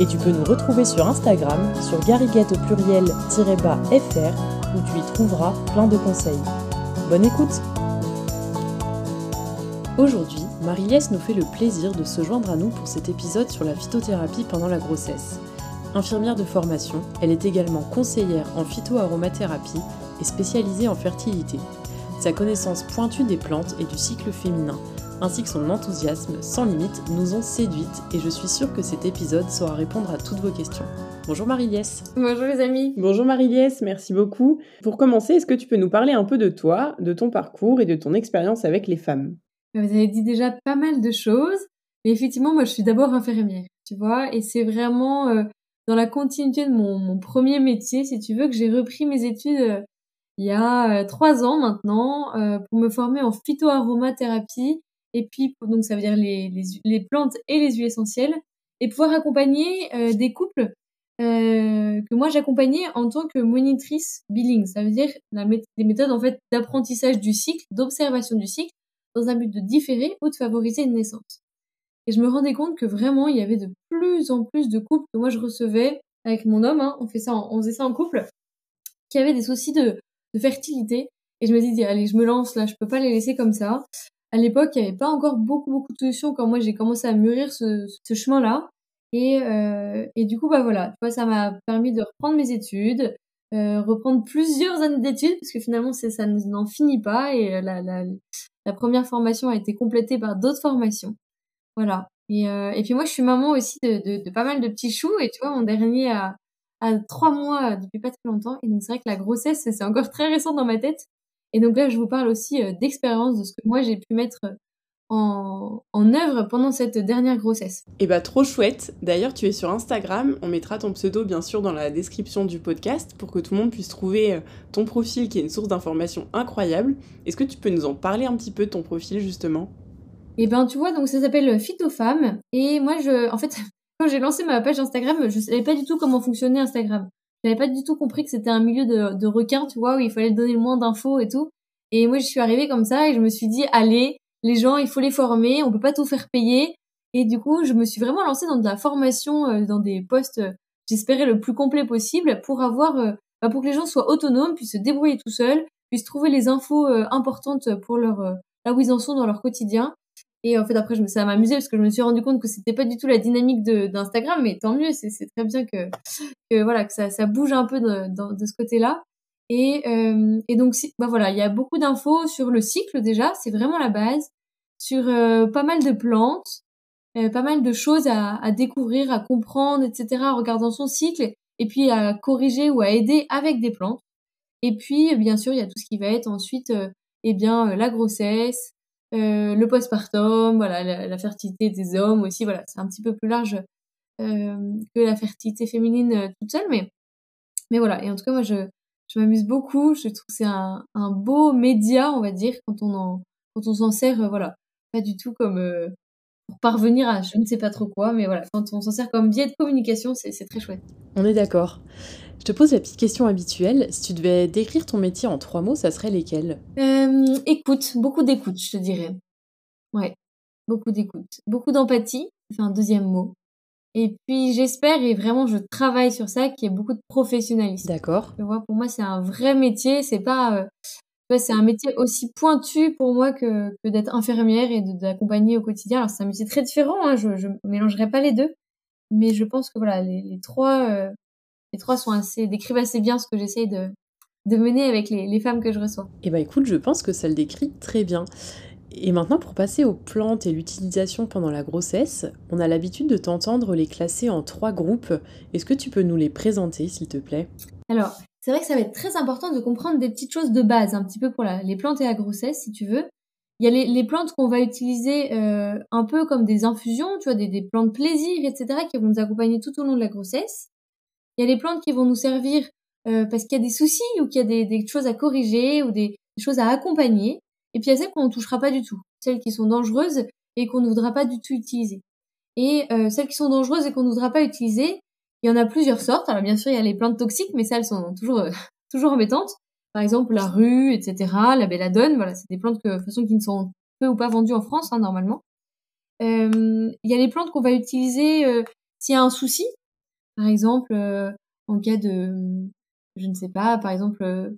Et tu peux nous retrouver sur Instagram, sur gariguette au pluriel-fr, où tu y trouveras plein de conseils. Bonne écoute Aujourd'hui, Marie-Liesse nous fait le plaisir de se joindre à nous pour cet épisode sur la phytothérapie pendant la grossesse. Infirmière de formation, elle est également conseillère en phytoaromathérapie et spécialisée en fertilité. Sa connaissance pointue des plantes et du cycle féminin ainsi que son enthousiasme sans limite nous ont séduites et je suis sûre que cet épisode saura répondre à toutes vos questions. Bonjour Marie-Liesse. Bonjour les amis. Bonjour Marie-Liesse, merci beaucoup. Pour commencer, est-ce que tu peux nous parler un peu de toi, de ton parcours et de ton expérience avec les femmes? Vous avez dit déjà pas mal de choses, mais effectivement, moi je suis d'abord infirmière, tu vois, et c'est vraiment euh, dans la continuité de mon, premier métier, si tu veux, que j'ai repris mes études euh, il y a euh, trois ans maintenant pour me former en phytoaromathérapie et puis donc ça veut dire les, les, plantes et les huiles essentielles, et pouvoir accompagner euh, des couples euh, que moi j'accompagnais en tant que monitrice billing. Ça veut dire des méthodes en fait d'apprentissage du cycle, d'observation du cycle, dans un but de différer ou de favoriser une naissance. Et je me rendais compte que vraiment il y avait de plus en plus de couples que moi je recevais avec mon homme, hein, on fait ça, on faisait ça en couple, qui avaient des soucis de, de fertilité. Et je me dis, allez, je me lance là, je peux pas les laisser comme ça à l'époque, il n'y avait pas encore beaucoup, beaucoup de solutions quand moi j'ai commencé à mûrir ce, ce chemin-là. Et, euh, et du coup, bah voilà, tu vois, ça m'a permis de reprendre mes études, euh, reprendre plusieurs années d'études, parce que finalement, c'est, ça n'en finit pas. Et la, la, la première formation a été complétée par d'autres formations. Voilà. Et, euh, et puis moi, je suis maman aussi de, de, de, pas mal de petits choux. Et tu vois, mon dernier a, a trois mois depuis pas très longtemps. Et donc, c'est vrai que la grossesse, c'est encore très récent dans ma tête. Et donc là, je vous parle aussi euh, d'expérience, de ce que moi j'ai pu mettre euh, en, en, œuvre pendant cette dernière grossesse. Et eh bah trop chouette. D'ailleurs, tu es sur Instagram. On mettra ton pseudo bien sûr dans la description du podcast pour que tout le monde puisse trouver euh, ton profil qui est une source d'information incroyable. Est-ce que tu peux nous en parler un petit peu de ton profil justement? Eh ben tu vois, donc ça s'appelle Phytofemme. Et moi, je, en fait, quand j'ai lancé ma page Instagram, je savais pas du tout comment fonctionnait Instagram. J'avais pas du tout compris que c'était un milieu de, de requins, tu vois, où il fallait donner le moins d'infos et tout. Et moi, je suis arrivée comme ça et je me suis dit, allez, les gens, il faut les former, on peut pas tout faire payer. Et du coup, je me suis vraiment lancée dans de la formation, euh, dans des postes, euh, j'espérais le plus complet possible, pour avoir, euh, bah, pour que les gens soient autonomes, puissent se débrouiller tout seuls, puissent trouver les infos importantes pour leur là où ils en sont dans leur quotidien. Et en fait, après, je me, ça m'a amusé parce que je me suis rendu compte que c'était pas du tout la dynamique d'Instagram, mais tant mieux, c'est très bien que, voilà que ça, bouge un peu de ce côté-là. Et, euh, et donc, bah voilà, il y a beaucoup d'infos sur le cycle déjà, c'est vraiment la base, sur euh, pas mal de plantes, euh, pas mal de choses à, à, découvrir, à comprendre, etc. en regardant son cycle, et puis à corriger ou à aider avec des plantes. Et puis, bien sûr, il y a tout ce qui va être ensuite, euh, eh bien, la grossesse, euh, le postpartum, voilà, la, fertilité des hommes aussi, voilà, c'est un petit peu plus large euh, que la fertilité féminine euh, toute seule, mais mais voilà. Et en tout cas, moi, je je m'amuse beaucoup. Je trouve que c'est un, beau média, on va dire, quand on en quand on s'en sert, voilà, pas du tout comme pour parvenir à je ne sais pas trop quoi, mais voilà, quand on s'en sert comme biais de communication, c'est très chouette. On est d'accord. Je te pose la petite question habituelle. Si tu devais décrire ton métier en trois mots, ça serait lesquels? Euh, Écoute, beaucoup d'écoute, je te dirais. Ouais, beaucoup d'écoute. Beaucoup d'empathie, c'est un deuxième mot. Et puis j'espère, et vraiment je travaille sur ça, qu'il y ait beaucoup de professionnalisme. D'accord. Tu vois, pour moi c'est un vrai métier, c'est pas... Euh, c'est un métier aussi pointu pour moi que, que d'être infirmière et d'accompagner au quotidien. Alors c'est un métier très différent, hein, je ne mélangerai pas les deux. Mais je pense que voilà, les, les trois... Euh, les trois sont assez, décrivent assez bien ce que j'essaye de, de mener avec les, les, femmes que je reçois. Eh ben écoute, je pense que ça le décrit très bien. Et maintenant, pour passer aux plantes et l'utilisation pendant la grossesse, on a l'habitude de t'entendre les classer en trois groupes. Est-ce que tu peux nous les présenter, s'il te plaît? Alors, c'est vrai que ça va être très important de comprendre des petites choses de base, un petit peu pour la, les plantes et la grossesse, si tu veux. Il y a les, les plantes qu'on va utiliser euh, un peu comme des infusions, tu vois, des, des plantes plaisir, etc., qui vont nous accompagner tout au long de la grossesse. Il y a les plantes qui vont nous servir parce qu'il y a des soucis ou qu'il y a des, choses à corriger ou des, choses à accompagner. Et puis il y a celles qu'on ne touchera pas du tout, celles qui sont dangereuses et qu'on ne voudra pas du tout utiliser. Et celles qui sont dangereuses et qu'on ne voudra pas utiliser, il y en a plusieurs sortes. Alors bien sûr, il y a les plantes toxiques, mais ça, elles sont toujours toujours embêtantes. Par exemple, la rue, etc., la belladone, voilà, c'est des plantes de toute façon, qui ne sont peu ou pas vendues en France, hein, normalement. Euh, il y a les plantes qu'on va utiliser euh, s'il y a un souci. Par exemple, euh, en cas de, je ne sais pas, par exemple,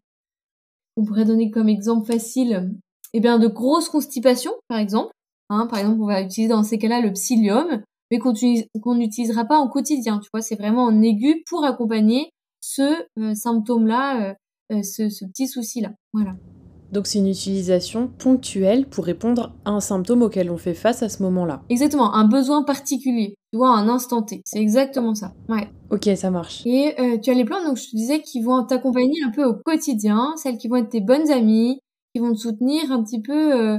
on pourrait donner comme exemple facile, eh bien, de grosses constipations, par exemple. Hein, par exemple, on va utiliser dans ces cas-là le psyllium, mais qu'on n'utilisera pas en quotidien. Tu vois, c'est vraiment en aigu pour accompagner ce symptôme-là euh, ce, ce petit souci-là. Voilà. Donc c'est une utilisation ponctuelle pour répondre à un symptôme auquel on fait face à ce moment-là. Exactement, un besoin particulier, tu vois, un instant T. C'est exactement ça. Ouais. Ok, ça marche. Et euh, tu as les plantes, donc je te disais, qui vont t'accompagner un peu au quotidien, celles qui vont être tes bonnes amies, qui vont te soutenir un petit peu, euh,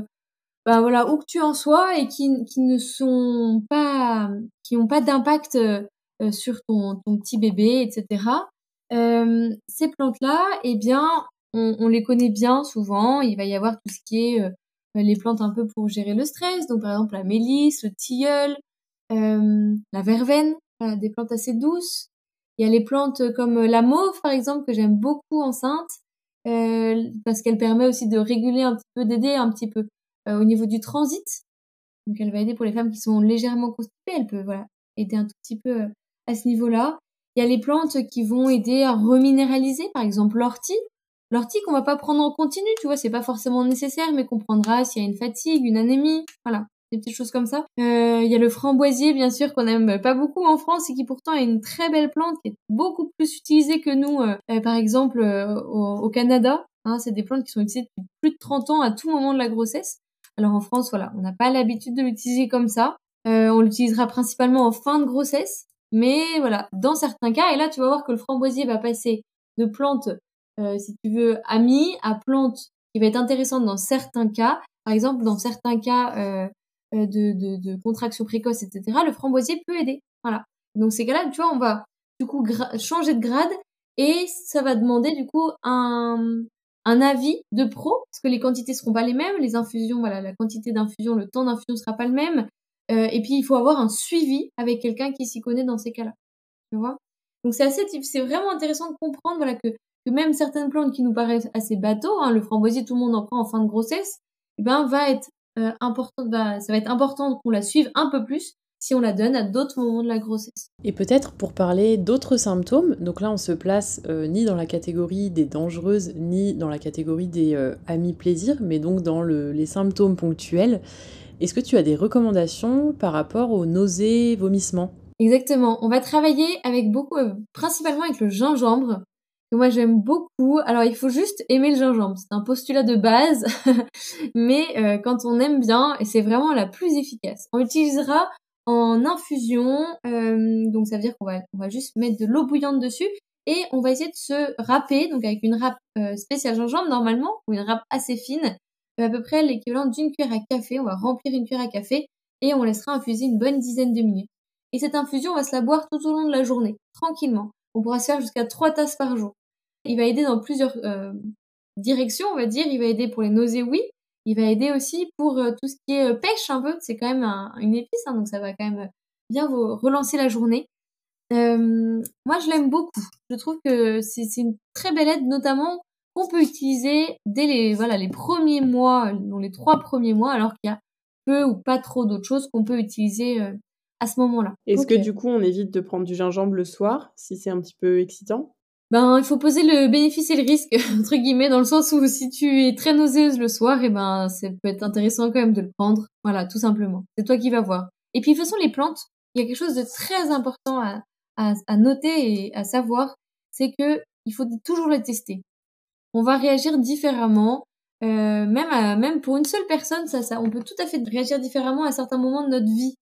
bah voilà, où que tu en sois et qui, qui ne sont pas, qui n'ont pas d'impact euh, sur ton, ton petit bébé, etc. Euh, ces plantes-là, eh bien, on, on, les connaît bien souvent. Il va y avoir tout ce qui est euh, les plantes un peu pour gérer le stress. Donc, par exemple, la mélisse, le tilleul, euh, la verveine, des plantes assez douces. Il y a les plantes comme la mauve, par exemple, que j'aime beaucoup enceinte, euh, parce qu'elle permet aussi de réguler un petit peu, d'aider un petit peu au niveau du transit. Donc, elle va aider pour les femmes qui sont légèrement constipées. Elle peut, voilà, aider un tout petit peu à ce niveau-là. Il y a les plantes qui vont aider à reminéraliser, par exemple l'ortie. L'ortie qu'on va pas prendre en continu, tu vois, c'est pas forcément nécessaire, mais qu'on prendra s'il y a une fatigue, une anémie, voilà, des petites choses comme ça. Euh, il y a le framboisier, bien sûr, qu'on aime pas beaucoup en France et qui pourtant est une très belle plante qui est beaucoup plus utilisée que nous, euh, euh, par exemple au, Canada. Hein, c'est des plantes qui sont utilisées depuis plus de 30 ans à tout moment de la grossesse. Alors en France, voilà, on n'a pas l'habitude de l'utiliser comme ça. on l'utilisera principalement en fin de grossesse. Mais voilà, dans certains cas, et là tu vas voir que le framboisier va passer de plante, euh, si tu veux, amie à plante qui va être intéressante dans certains cas. Par exemple, dans certains cas euh, euh de, de, de, contraction précoce, etc., le framboisier peut aider. Voilà. Donc ces cas-là, tu vois, on va du coup changer de grade et ça va demander du coup un, un avis de pro parce que les quantités seront pas les mêmes, les infusions, voilà, la quantité d'infusion, le temps d'infusion sera pas le même, euh, et puis il faut avoir un suivi avec quelqu'un qui s'y connaît dans ces cas-là. Tu vois? Donc c'est assez c'est vraiment intéressant de comprendre voilà que, que même certaines plantes qui nous paraissent assez bateaux, hein, le framboisier tout le monde en prend en fin de grossesse, eh ben va être euh, important bah, ça va être important qu'on la suive un peu plus si on la donne à d'autres moments de la grossesse. Et peut-être pour parler d'autres symptômes, donc là on se place euh, ni dans la catégorie des dangereuses, ni dans la catégorie des amis plaisir, mais donc dans le, les symptômes ponctuels. Est-ce que tu as des recommandations par rapport aux nausées, vomissements? Exactement. On va travailler avec beaucoup, euh, principalement avec le gingembre, moi j'aime beaucoup. Alors il faut juste aimer le gingembre, c'est un postulat de base, mais euh, quand on aime bien, et c'est vraiment la plus efficace. On utilisera en infusion, euh, donc ça veut dire qu'on va, on va juste mettre de l'eau bouillante dessus et on va essayer de se râper, donc avec une râpe spéciale gingembre normalement, ou une râpe assez fine, à peu près l'équivalent d'une cuillère à café. On va remplir une cuillère à café et on laissera infuser une bonne dizaine de minutes. Et cette infusion, on va se la boire tout au long de la journée, tranquillement. On pourra se faire jusqu'à trois tasses par jour. Il va aider dans plusieurs euh, directions, on va dire. Il va aider pour les nausées, oui. Il va aider aussi pour euh, tout ce qui est euh, pêche un peu. C'est quand même une épice, hein, donc ça va quand même bien vous relancer la journée. moi, je l'aime beaucoup. Je trouve que c'est une très belle aide, notamment qu'on peut utiliser dès les, voilà, les premiers mois, dans les trois premiers mois, alors qu'il y a peu ou pas trop d'autres choses qu'on peut utiliser à ce moment-là. Est-ce que du coup on évite de prendre du gingembre le soir si c'est un petit peu excitant? Ben, il faut poser le bénéfice et le risque, entre guillemets, dans le sens où si tu es très nauséeuse le soir, et eh ben, ça peut être intéressant quand même de le prendre. Voilà, tout simplement. C'est toi qui vas voir. Et puis, de toute façon, les plantes, il y a quelque chose de très important à, à, à noter et à savoir, c'est que il faut toujours les tester on va réagir différemment. Euh, même, même pour une seule personne, ça, ça, on peut tout à fait réagir différemment à certains moments de notre vie.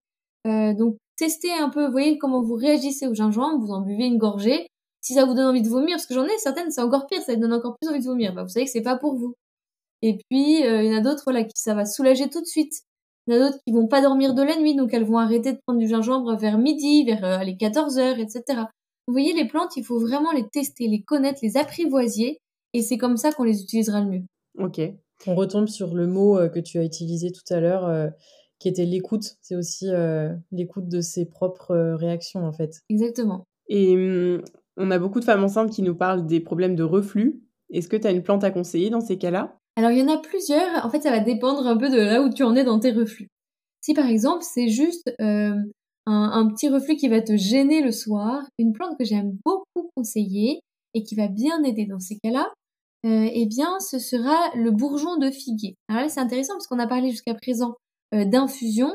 Euh, donc, testez un peu, voyez comment vous réagissez au gingembre, vous en buvez une gorgée. Si ça vous donne envie de vomir, parce que j'en ai certaines, c'est encore pire, ça donne encore plus envie de vomir. Bah, vous savez que c'est pas pour vous. Et puis, euh, il y en a d'autres, voilà, qui ça va soulager tout de suite. Il y en a d'autres qui vont pas dormir de la nuit, donc elles vont arrêter de prendre du gingembre vers midi, vers les 14 heures, etc. vous voyez, les plantes, il faut vraiment les tester, les connaître, les apprivoiser, et c'est comme ça qu'on les utilisera le mieux. Ok. On retombe sur le mot que tu as utilisé tout à l'heure, qui était l'écoute. C'est aussi l'écoute de ses propres réactions, en fait. Exactement. Et mmh, on a beaucoup de femmes enceintes qui nous parlent des problèmes de reflux. Est-ce que tu as une plante à conseiller dans ces cas-là? Alors, il y en a plusieurs. En fait, ça va dépendre un peu de là où tu en es dans tes reflux. Si par exemple, c'est juste euh, un, petit reflux qui va te gêner le soir, une plante que j'aime beaucoup conseiller et qui va bien aider dans ces cas-là, euh, eh bien, ce sera le bourgeon de figuier. Alors là, c'est intéressant parce qu'on a parlé jusqu'à présent euh, d'infusion.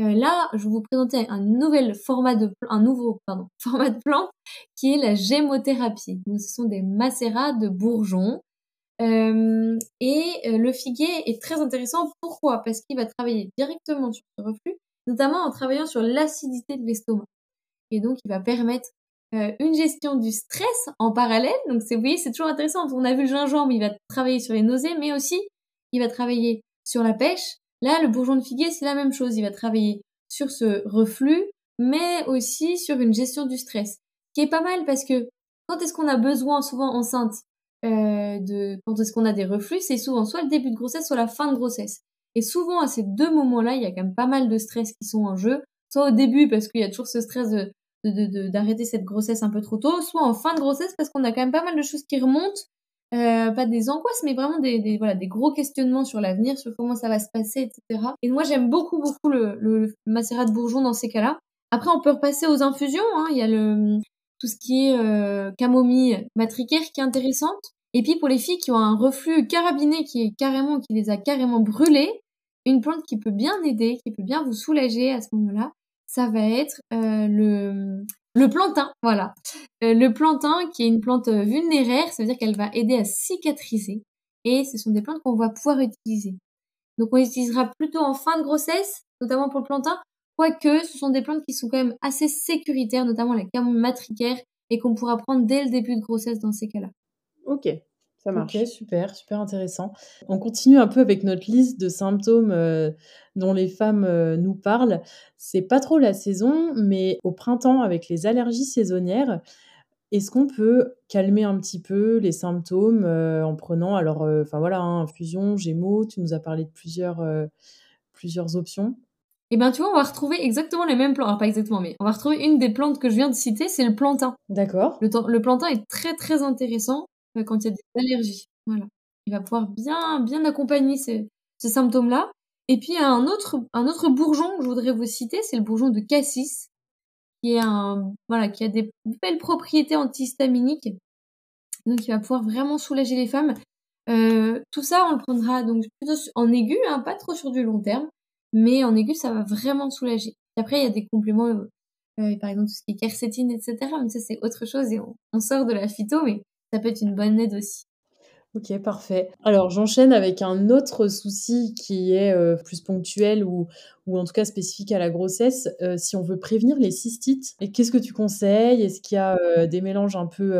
Euh, là, je vais vous présenter un nouvel format de un nouveau pardon, format de plante qui est la gémothérapie. Donc, ce sont des macérats de bourgeons. Euh, et euh, le figuier est très intéressant. Pourquoi? Parce qu'il va travailler directement sur ce reflux, notamment en travaillant sur l'acidité de l'estomac. Et donc, il va permettre une gestion du stress en parallèle. Donc, vous voyez, c'est toujours intéressant. On a vu le gingembre, il va travailler sur les nausées, mais aussi, il va travailler sur la pêche, Là, le bourgeon de figuier, c'est la même chose. Il va travailler sur ce reflux, mais aussi sur une gestion du stress, qui est pas mal parce que quand est-ce qu'on a besoin, souvent enceinte, euh, de quand est-ce qu'on a des reflux, c'est souvent soit le début de grossesse, soit la fin de grossesse. Et souvent à ces deux moments-là, il y a quand même pas mal de stress qui sont en jeu, soit au début parce qu'il y a toujours ce stress de d'arrêter cette grossesse un peu trop tôt, soit en fin de grossesse parce qu'on a quand même pas mal de choses qui remontent euh, pas des angoisses, mais vraiment des, voilà, des gros questionnements sur l'avenir, sur comment ça va se passer, etc. Et moi, j'aime beaucoup, beaucoup le, le, macérat de bourgeon dans ces cas-là. Après, on peut repasser aux infusions. Hein. Il y a le, tout ce qui est euh, camomille matricaire qui est intéressante. Et puis, pour les filles qui ont un reflux carabiné qui est carrément, qui les a carrément brûlées, une plante qui peut bien aider, qui peut bien vous soulager à ce moment-là, ça va être euh, le le plantain, voilà. Euh, le plantain, qui est une plante euh, vulnéraire, ça veut dire qu'elle va aider à cicatriser. Et ce sont des plantes qu'on va pouvoir utiliser. Donc on utilisera plutôt en fin de grossesse, notamment pour le plantain, quoique ce sont des plantes qui sont quand même assez sécuritaires, notamment la camomille matricaire, et qu'on pourra prendre dès le début de grossesse dans ces cas-là. Ok, ça marche. Ok, super, super intéressant. On continue un peu avec notre liste de symptômes euh, dont les femmes euh, nous parlent. C'est pas trop la saison, mais au printemps, avec les allergies saisonnières, est-ce qu'on peut calmer un petit peu les symptômes euh, en prenant, alors, enfin voilà, hein, infusion, gémeaux, tu nous as parlé de plusieurs, plusieurs options. Eh bien, tu vois, on va retrouver exactement les mêmes plantes. Alors, pas exactement, mais on va retrouver une des plantes que je viens de citer, c'est le plantain. D'accord. Le, le plantain est très, très intéressant quand il y a des allergies. Voilà. Il va pouvoir bien, bien accompagner ces, symptômes-là. Et puis, un autre, un autre bourgeon que je voudrais vous citer, c'est le bourgeon de cassis, qui un, voilà, qui a des belles propriétés antihistaminiques. Donc, il va pouvoir vraiment soulager les femmes. Euh, tout ça, on le prendra donc en aigu, hein, pas trop sur du long terme, mais en aigu, ça va vraiment soulager. Après, il y a des compléments, euh, euh par exemple tout ce qui est quercétine, etc. Mais ça, c'est autre chose et on, on sort de la phyto, mais ça peut être une bonne aide aussi. Ok, parfait. Alors j'enchaîne avec un autre souci qui est euh, plus ponctuel ou, ou en tout cas spécifique à la grossesse. Euh, si on veut prévenir les cystites, qu'est-ce que tu conseilles? Est-ce qu'il y a euh, des mélanges un peu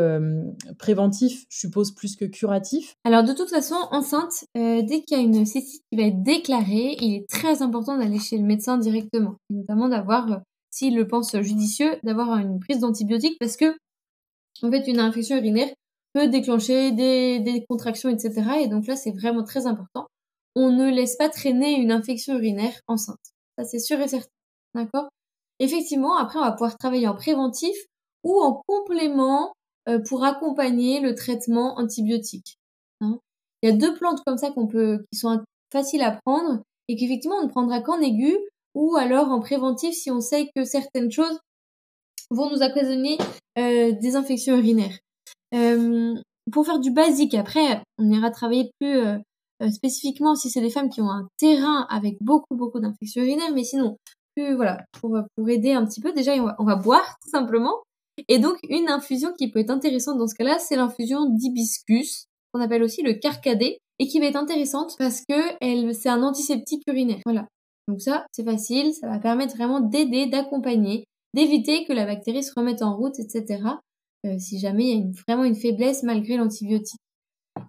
préventifs, je suppose, plus que curatifs? Alors de toute façon, enceinte, dès qu'il y a une cystite qui va être déclarée, il est très important d'aller chez le médecin directement, notamment d'avoir, s'il le pense judicieux, d'avoir une prise d'antibiotiques parce que en fait, une infection urinaire, peut déclencher des, contractions, etc. Et donc là, c'est vraiment très important. On ne laisse pas traîner une infection urinaire enceinte. Ça, c'est sûr et certain. D'accord? Effectivement, après, on va pouvoir travailler en préventif ou en complément euh, pour accompagner le traitement antibiotique. Hein Il y a deux plantes comme ça qu'on peut, qui sont faciles à prendre et qu'effectivement, on ne prendra qu'en aigu ou alors en préventif si on sait que certaines choses vont nous occasionner euh, des infections urinaires. Euh, pour faire du basique, après, on ira travailler plus euh, euh, spécifiquement si c'est des femmes qui ont un terrain avec beaucoup, beaucoup d'infections urinaires, mais sinon, voilà, pour, pour aider un petit peu, déjà, on va, on va boire, tout simplement. Et donc, une infusion qui peut être intéressante dans ce cas-là, c'est l'infusion d'hibiscus, qu'on appelle aussi le carcadé, et qui va être intéressante parce que elle, c'est un antiseptique urinaire. Voilà. Donc ça, c'est facile, ça va permettre vraiment d'aider, d'accompagner, d'éviter que la bactérie se remette en route, etc. Euh, si jamais il y a vraiment une faiblesse malgré l'antibiotique.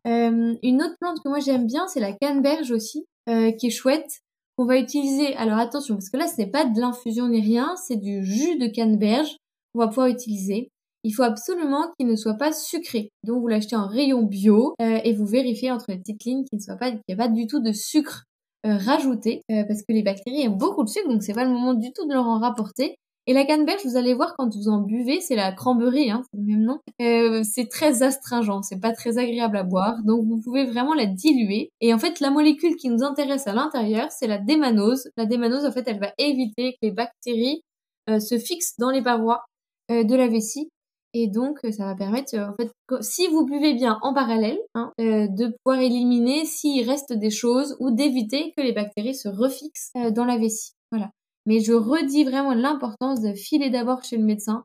Euh, une autre plante que moi j'aime bien, c'est la canneberge aussi, euh, qui est chouette. On va utiliser, alors attention, parce que là ce n'est pas de l'infusion ni rien, c'est du jus de canneberge qu'on va pouvoir utiliser. il faut absolument qu'il ne soit pas sucré. Donc vous l'achetez en rayon bio euh, et vous vérifiez entre les petites lignes qu'il ne soit pas, qu'il n'y a pas du tout de sucre euh, rajouté parce que les bactéries aiment beaucoup de sucre, donc c'est pas le moment du tout de leur en rapporter. Et la canneberge, vous allez voir quand vous en buvez, c'est la cranberry, hein, c'est le même nom. Euh, c'est très astringent, c'est pas très agréable à boire, donc vous pouvez vraiment la diluer. Et en fait, la molécule qui nous intéresse à l'intérieur, c'est la démanose. La démanose, en fait, elle va éviter que les bactéries euh, se fixent dans les parois euh, de la vessie. Et donc, ça va permettre, en fait, si vous buvez bien en parallèle, hein, de pouvoir éliminer s'il reste des choses ou d'éviter que les bactéries se refixent dans la vessie. Voilà. Mais je redis vraiment l'importance de filer d'abord chez le médecin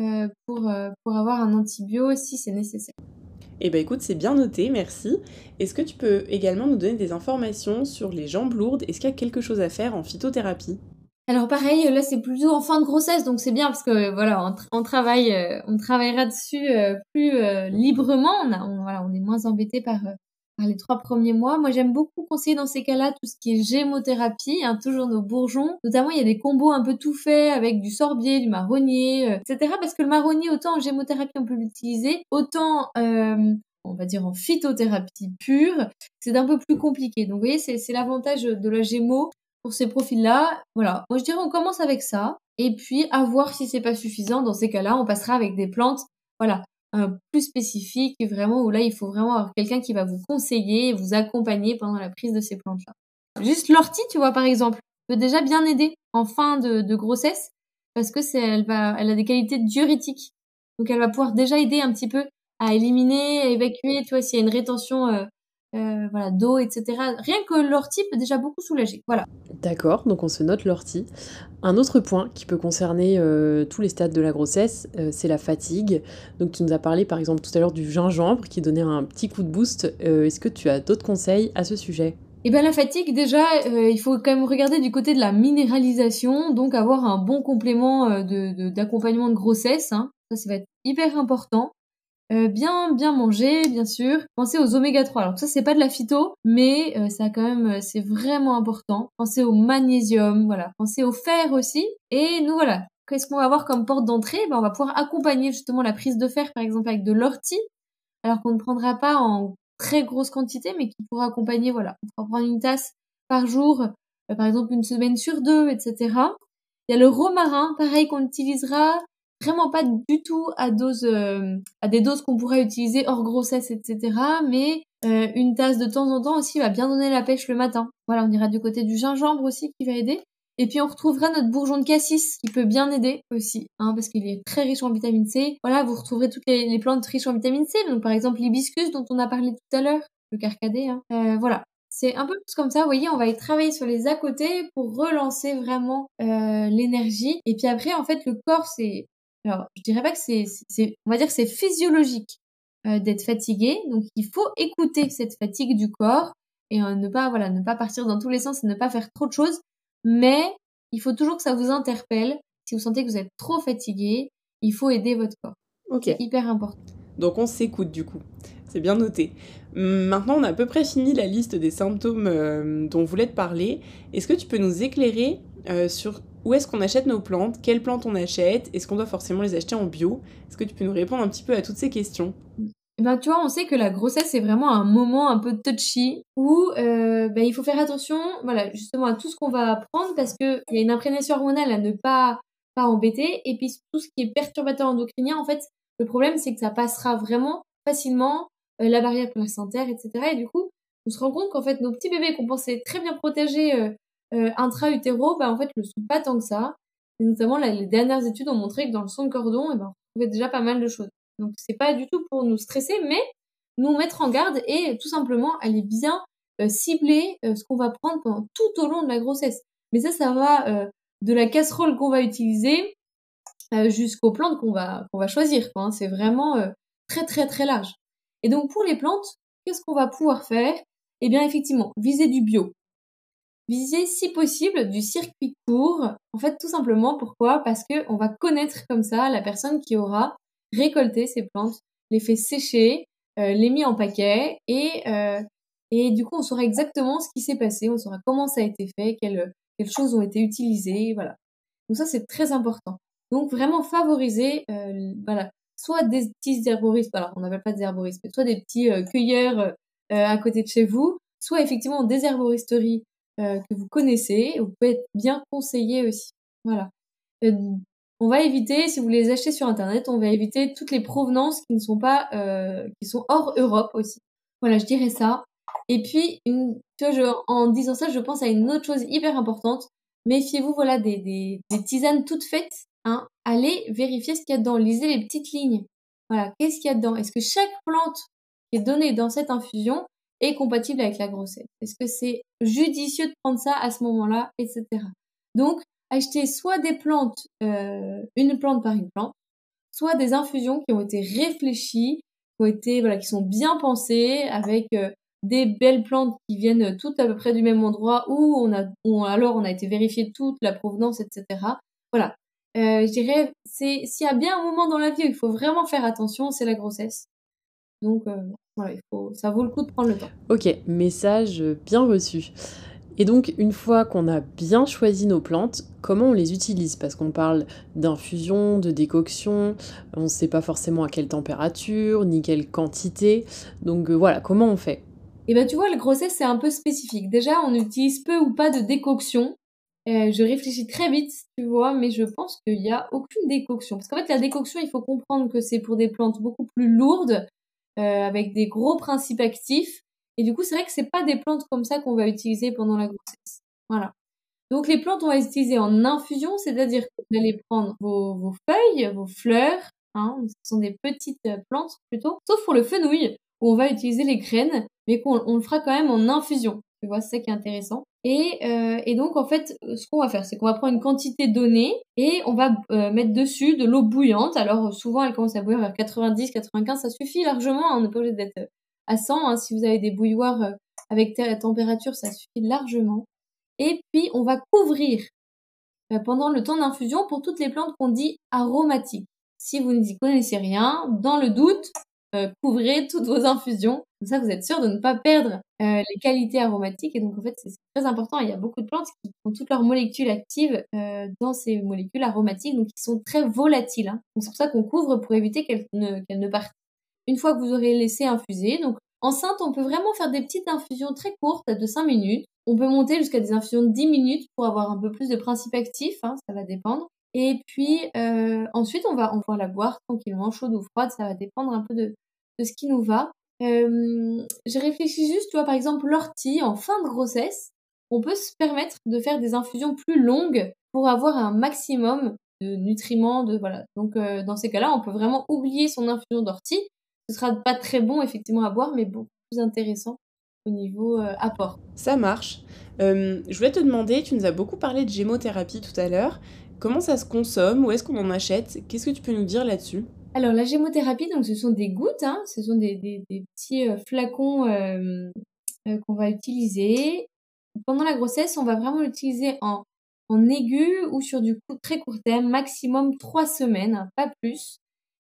euh, pour, euh, pour avoir un antibio si c'est nécessaire. Eh bien écoute, c'est bien noté, merci. Est-ce que tu peux également nous donner des informations sur les jambes lourdes? Est-ce qu'il y a quelque chose à faire en phytothérapie? Alors pareil, là c'est plutôt en fin de grossesse, donc c'est bien parce que voilà, on, travaille, euh, on travaillera dessus plus librement. On, on, voilà, on est moins embêté par les trois premiers mois. Moi, j'aime beaucoup conseiller dans ces cas-là tout ce qui est gémothérapie, hein, toujours nos bourgeons. Notamment, il y a des combos un peu tout faits avec du sorbier, du marronnier, euh, etc. Parce que le marronnier, autant en gémothérapie, on peut l'utiliser, autant... Euh, on va dire en phytothérapie pure, c'est un peu plus compliqué. Donc vous voyez, c'est l'avantage de la gémo pour ces profils-là. Voilà, moi je dirais on commence avec ça, et puis à voir si c'est pas suffisant. Dans ces cas-là, on passera avec des plantes, voilà, plus spécifique, vraiment où là il faut vraiment avoir quelqu'un qui va vous conseiller et vous accompagner pendant la prise de ces plantes-là. Juste l'ortie, tu vois par exemple, peut déjà bien aider en fin de, de grossesse parce que c'est elle va elle a des qualités diurétiques. Donc elle va pouvoir déjà aider un petit peu à éliminer, à évacuer, tu vois s'il y a une rétention euh, euh, voilà, d'eau, etc. Rien que l'ortie peut déjà beaucoup soulager. Voilà. D'accord, donc on se note l'ortie. Un autre point qui peut concerner euh, tous les stades de la grossesse, euh, c'est la fatigue. Donc tu nous as parlé par exemple tout à l'heure du gingembre qui donnait un petit coup de boost. Est-ce que tu as d'autres conseils à ce sujet? Eh bien la fatigue, déjà, il faut quand même regarder du côté de la minéralisation, donc avoir un bon complément d'accompagnement de, de, grossesse. Hein. Ça, ça va être hyper important. Euh, bien bien manger, bien sûr. Pensez aux oméga 3. Alors ça c'est pas de la phyto, mais euh, ça quand même euh, c'est vraiment important. Pensez au magnésium, voilà. Pensez au fer aussi. Et nous voilà. Qu'est-ce qu'on va avoir comme porte d'entrée? Ben, on va pouvoir accompagner justement la prise de fer par exemple avec de l'ortie, alors qu'on ne prendra pas en très grosse quantité, mais qui pourra accompagner voilà. On pourra prendre une tasse par jour, par exemple une semaine sur deux, etc. Il y a le romarin, pareil qu'on utilisera vraiment pas du tout à dose euh, à des doses qu'on pourrait utiliser hors grossesse etc mais euh, une tasse de temps en temps aussi va bien donner la pêche le matin voilà on ira du côté du gingembre aussi qui va aider et puis on retrouvera notre bourgeon de cassis qui peut bien aider aussi, hein, parce qu'il est très riche en vitamine C. Voilà, vous retrouverez toutes les, plantes riches en vitamine C, donc par exemple l'hibiscus dont on a parlé tout à l'heure, le carcadé. Hein. Euh, voilà, c'est un peu plus comme ça, vous voyez, on va y travailler sur les à côté pour relancer vraiment l'énergie. Et puis après, en fait, le corps, c'est alors, je dirais pas que c'est, on va dire que c'est physiologique euh, d'être fatigué. Donc, il faut écouter cette fatigue du corps et euh, ne pas, voilà, ne pas partir dans tous les sens et ne pas faire trop de choses. Mais il faut toujours que ça vous interpelle. Si vous sentez que vous êtes trop fatigué, il faut aider votre corps. Ok. C'est hyper important. Donc, on s'écoute du coup. C'est bien noté. Maintenant, on a à peu près fini la liste des symptômes euh, dont vous voulez te parler. Est-ce que tu peux nous éclairer sur où est-ce qu'on achète nos plantes, quelles plantes on achète, est-ce qu'on doit forcément les acheter en bio? Est-ce que tu peux nous répondre un petit peu à toutes ces questions? Eh ben, tu vois, on sait que la grossesse c'est vraiment un moment un peu touchy où euh, ben, il faut faire attention, voilà, justement à tout ce qu'on va prendre parce que il y a une imprégnation hormonale à ne pas pas embêter et puis tout ce qui est perturbateur endocrinien, en fait, le problème c'est que ça passera vraiment facilement euh, la barrière placentaire, etc. Et du coup, on se rend compte qu'en fait nos petits bébés qu'on pensait très bien protégés euh, euh, intra-utéro, bah, en fait, le sont pas tant que ça. Et notamment, les dernières études ont montré que dans le son de cordon, eh ben, on trouvait déjà pas mal de choses. Donc, c'est pas du tout pour nous stresser, mais nous mettre en garde et tout simplement aller bien euh, cibler euh, ce qu'on va prendre pendant tout au long de la grossesse. Mais ça, ça va euh, de la casserole qu'on va utiliser jusqu'aux plantes qu'on va qu'on va choisir. Hein. C'est vraiment très très très large. Et donc pour les plantes, qu'est-ce qu'on va pouvoir faire? Eh bien effectivement, viser du bio. Viser si possible du circuit court. En fait, tout simplement, pourquoi? Parce que on va connaître comme ça la personne qui aura récolté ces plantes, les fait sécher, euh, les mis en paquet et euh, et du coup on saura exactement ce qui s'est passé, on saura comment ça a été fait, quelles quelles choses ont été utilisées, voilà. Donc ça c'est très important. Donc vraiment favoriser, euh, voilà, soit des petits herboristes, alors on n'appelle pas des herboristes, mais soit des petits cueilleurs à côté de chez vous, soit effectivement des herboristeries que vous connaissez, vous pouvez être bien conseillé aussi. Voilà. on va éviter, si vous les achetez sur internet, on va éviter toutes les provenances qui ne sont pas, qui sont hors Europe aussi. Voilà, je dirais ça. Et puis, une, tu vois, je, en disant ça, je pense à une autre chose hyper importante. Méfiez-vous, voilà, des, des, des tisanes toutes faites. Hein. Allez vérifier ce qu'il y a dedans. Lisez les petites lignes. Voilà, qu'est-ce qu'il y a dedans? Est-ce que chaque plante qui est donnée dans cette infusion est compatible avec la grossesse Est-ce que c'est judicieux de prendre ça à ce moment-là, etc. Donc, achetez soit des plantes, euh, une plante par une plante, soit des infusions qui ont été réfléchies, qui ont été, voilà, qui sont bien pensées, avec euh, des belles plantes qui viennent toutes à peu près du même endroit où on a, alors on a été vérifié toute la provenance, etc. Voilà. Euh, je dirais, c'est s'il y a bien un moment dans la vie où il faut vraiment faire attention, c'est la grossesse. Donc euh, voilà, il faut, ça vaut le coup de prendre le temps. Ok, message bien reçu. Et donc, une fois qu'on a bien choisi nos plantes, comment on les utilise? Parce qu'on parle d'infusion, de décoction, on ne sait pas forcément à quelle température, ni quelle quantité. Donc euh, voilà, comment on fait? Et ben tu vois, la grossesse c'est un peu spécifique. Déjà, on utilise peu ou pas de décoction. Euh, je réfléchis très vite, tu vois, mais je pense qu'il n'y a aucune décoction. Parce qu'en fait, la décoction, il faut comprendre que c'est pour des plantes beaucoup plus lourdes, avec des gros principes actifs. Et du coup, c'est vrai que c'est pas des plantes comme ça qu'on va utiliser pendant la grossesse. Voilà. Donc les plantes, on va les utiliser en infusion, c'est-à-dire que vous allez prendre vos, feuilles, vos fleurs, hein, ce sont des petites plantes plutôt, sauf pour le fenouil, où on va utiliser les graines, mais qu'on on le fera quand même en infusion. Tu vois, c'est ça qui est intéressant. Et, euh, et donc, en fait, ce qu'on va faire, c'est qu'on va prendre une quantité donnée et on va euh, mettre dessus de l'eau bouillante. Alors, souvent, elle commence à bouillir vers 90, 95, ça suffit largement. Hein, on n'est pas obligé d'être à 100. Hein. Si vous avez des bouilloires euh, avec température, ça suffit largement. Et puis, on va couvrir pendant le temps d'infusion pour toutes les plantes qu'on dit aromatiques. Si vous n'y connaissez rien, dans le doute, euh, couvrez toutes vos infusions. Comme ça, vous êtes sûr de ne pas perdre euh, les qualités aromatiques. Et donc, en fait, c'est très important. Il y a beaucoup de plantes qui ont toutes leurs molécules actives euh, dans ces molécules aromatiques, donc qui sont très volatiles. Hein. c'est pour ça qu'on couvre pour éviter qu'elles ne, ne partent. Une fois que vous aurez laissé infuser, donc enceinte, on peut vraiment faire des petites infusions très courtes de 5 minutes. On peut monter jusqu'à des infusions de 10 minutes pour avoir un peu plus de principes actifs, hein, ça va dépendre. Et puis euh, ensuite, on va, on va la boire tranquillement, chaude ou froide, ça va dépendre un peu de, de ce qui nous va. Euh, j'ai réfléchi juste, tu vois, par exemple, l'ortie en fin de grossesse, on peut se permettre de faire des infusions plus longues pour avoir un maximum de nutriments, de voilà. Donc euh, dans ces cas-là, on peut vraiment oublier son infusion d'ortie. Ce sera pas très bon effectivement à boire, mais beaucoup plus intéressant au niveau euh, apport. Ça marche. je voulais te demander, tu nous as beaucoup parlé de gémothérapie tout à l'heure. Comment ça se consomme? Où est-ce qu'on en achète? Qu'est-ce que tu peux nous dire là-dessus? Alors la gémothérapie, donc ce sont des gouttes, hein, ce sont des, petits euh, flacons euh, euh, qu'on va utiliser. Pendant la grossesse, on va vraiment l'utiliser en, en aigu ou sur du très court terme, maximum 3 semaines, pas plus.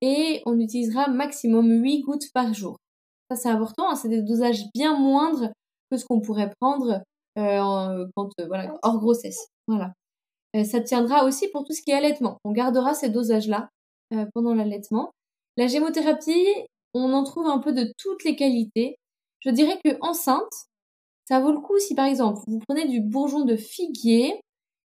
Et on utilisera maximum 8 gouttes par jour. Ça c'est important, hein, c'est des dosages bien moindres que ce qu'on pourrait prendre hors grossesse. Voilà. Ça tiendra aussi pour tout ce qui est allaitement. On gardera ces dosages-là euh, pendant l'allaitement. La gémothérapie, on en trouve un peu de toutes les qualités. Je dirais que enceinte, ça vaut le coup si par exemple vous prenez du bourgeon de figuier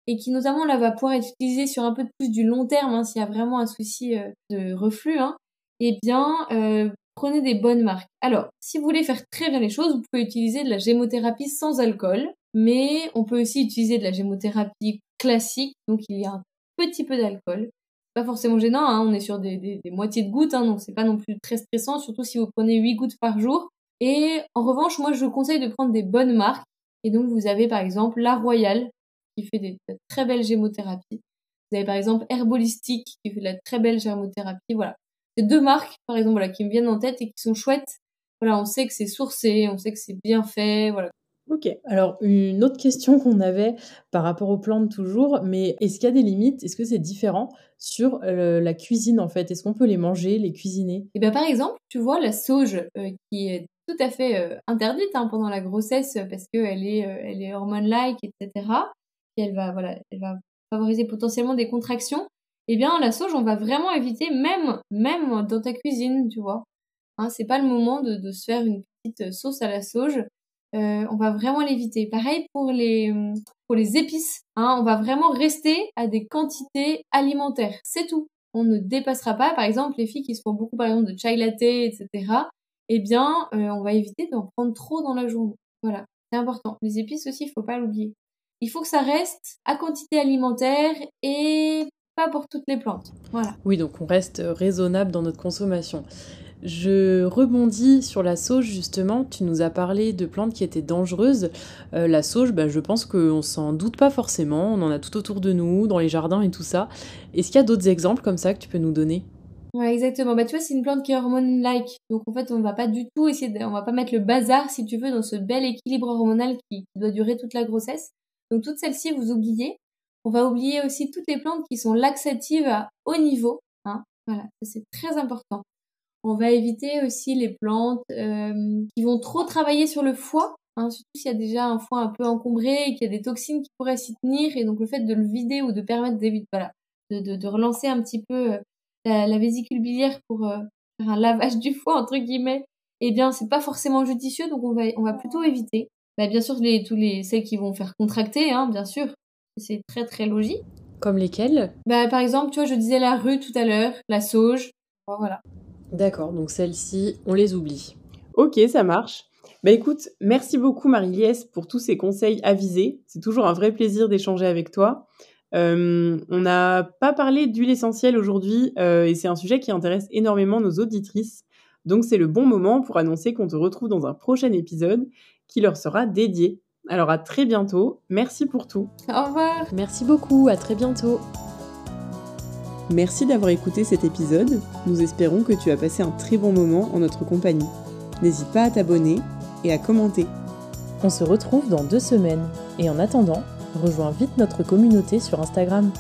et qui notamment là va pouvoir être utilisé sur un peu plus du long terme hein, s'il y a vraiment un souci euh, de reflux, hein, eh bien euh, prenez des bonnes marques. Alors, si vous voulez faire très bien les choses, vous pouvez utiliser de la gémothérapie sans alcool, mais on peut aussi utiliser de la gémothérapie classique, donc il y a un petit peu d'alcool pas forcément gênant, hein, on est sur des, des, moitiés de gouttes, hein, donc c'est pas non plus très stressant, surtout si vous prenez 8 gouttes par jour. Et en revanche, moi je vous conseille de prendre des bonnes marques. Et donc vous avez par exemple La Royale qui fait des, très belles gémothérapies. Vous avez par exemple Herbolistique qui fait de la très belle gémothérapie. Voilà. C'est deux marques par exemple voilà, qui me viennent en tête et qui sont chouettes. Voilà, on sait que c'est sourcé, on sait que c'est bien fait. Voilà. Ok, alors une autre question qu'on avait par rapport aux plantes toujours, mais est-ce qu'il y a des limites? Est-ce que c'est différent sur euh, la cuisine en fait? Est-ce qu'on peut les manger, les cuisiner? Et eh bien par exemple, tu vois la sauge euh, qui est tout à fait euh, interdite hein, pendant la grossesse parce qu'elle est, elle est hormone-like, etc. Et elle va, voilà, elle va favoriser potentiellement des contractions. eh bien la sauge, on va vraiment éviter, même même dans ta cuisine, tu vois. Hein, c'est pas le moment de, se faire une petite sauce à la sauge. Euh, on va vraiment l'éviter. Pareil pour les pour les épices. Hein, on va vraiment rester à des quantités alimentaires. C'est tout. On ne dépassera pas. Par exemple, les filles qui se font beaucoup par exemple de chai latte, etc. Eh bien, euh, on va éviter d'en prendre trop dans la journée. Voilà, c'est important. Les épices aussi, il faut pas l'oublier. Il faut que ça reste à quantité alimentaire et pas pour toutes les plantes. Voilà. Oui, donc on reste raisonnable dans notre consommation. Je rebondis sur la sauge justement. Tu nous as parlé de plantes qui étaient dangereuses. Euh, la sauge, bah, je pense qu'on s'en doute pas forcément. On en a tout autour de nous, dans les jardins et tout ça. Est-ce qu'il y a d'autres exemples comme ça que tu peux nous donner? Ouais, exactement. Bah, tu vois, c'est une plante qui est hormone-like. Donc, en fait, on va pas du tout essayer de, on va pas mettre le bazar, si tu veux, dans ce bel équilibre hormonal qui doit durer toute la grossesse. Donc, toutes celles-ci, vous oubliez. On va oublier aussi toutes les plantes qui sont laxatives à haut niveau. Hein. Voilà, c'est très important. On va éviter aussi les plantes euh, qui vont trop travailler sur le foie, hein, surtout s'il y a déjà un foie un peu encombré et qu'il y a des toxines qui pourraient s'y tenir. Et donc le fait de le vider ou de permettre voilà, de, de, de relancer un petit peu euh, la, la vésicule biliaire pour euh, faire un lavage du foie entre guillemets, eh bien c'est pas forcément judicieux, donc on va on va plutôt éviter. Bah, bien sûr les tous les celles qui vont faire contracter, hein, bien sûr, c'est très très logique. Comme lesquelles? Bah par exemple, tu vois, je disais la rue tout à l'heure, la sauge, voilà. D'accord, donc celles-ci, on les oublie. Ok, ça marche. Bah écoute, merci beaucoup Marie-Liesse pour tous ces conseils avisés. C'est toujours un vrai plaisir d'échanger avec toi. Euh, on n'a pas parlé d'huile essentielle aujourd'hui euh, et c'est un sujet qui intéresse énormément nos auditrices. Donc c'est le bon moment pour annoncer qu'on te retrouve dans un prochain épisode qui leur sera dédié. Alors à très bientôt. Merci pour tout. Au revoir. Merci beaucoup. À très bientôt. Merci d'avoir écouté cet épisode. Nous espérons que tu as passé un très bon moment en notre compagnie. N'hésite pas à t'abonner et à commenter. On se retrouve dans deux semaines. Et en attendant, rejoins vite notre communauté sur Instagram.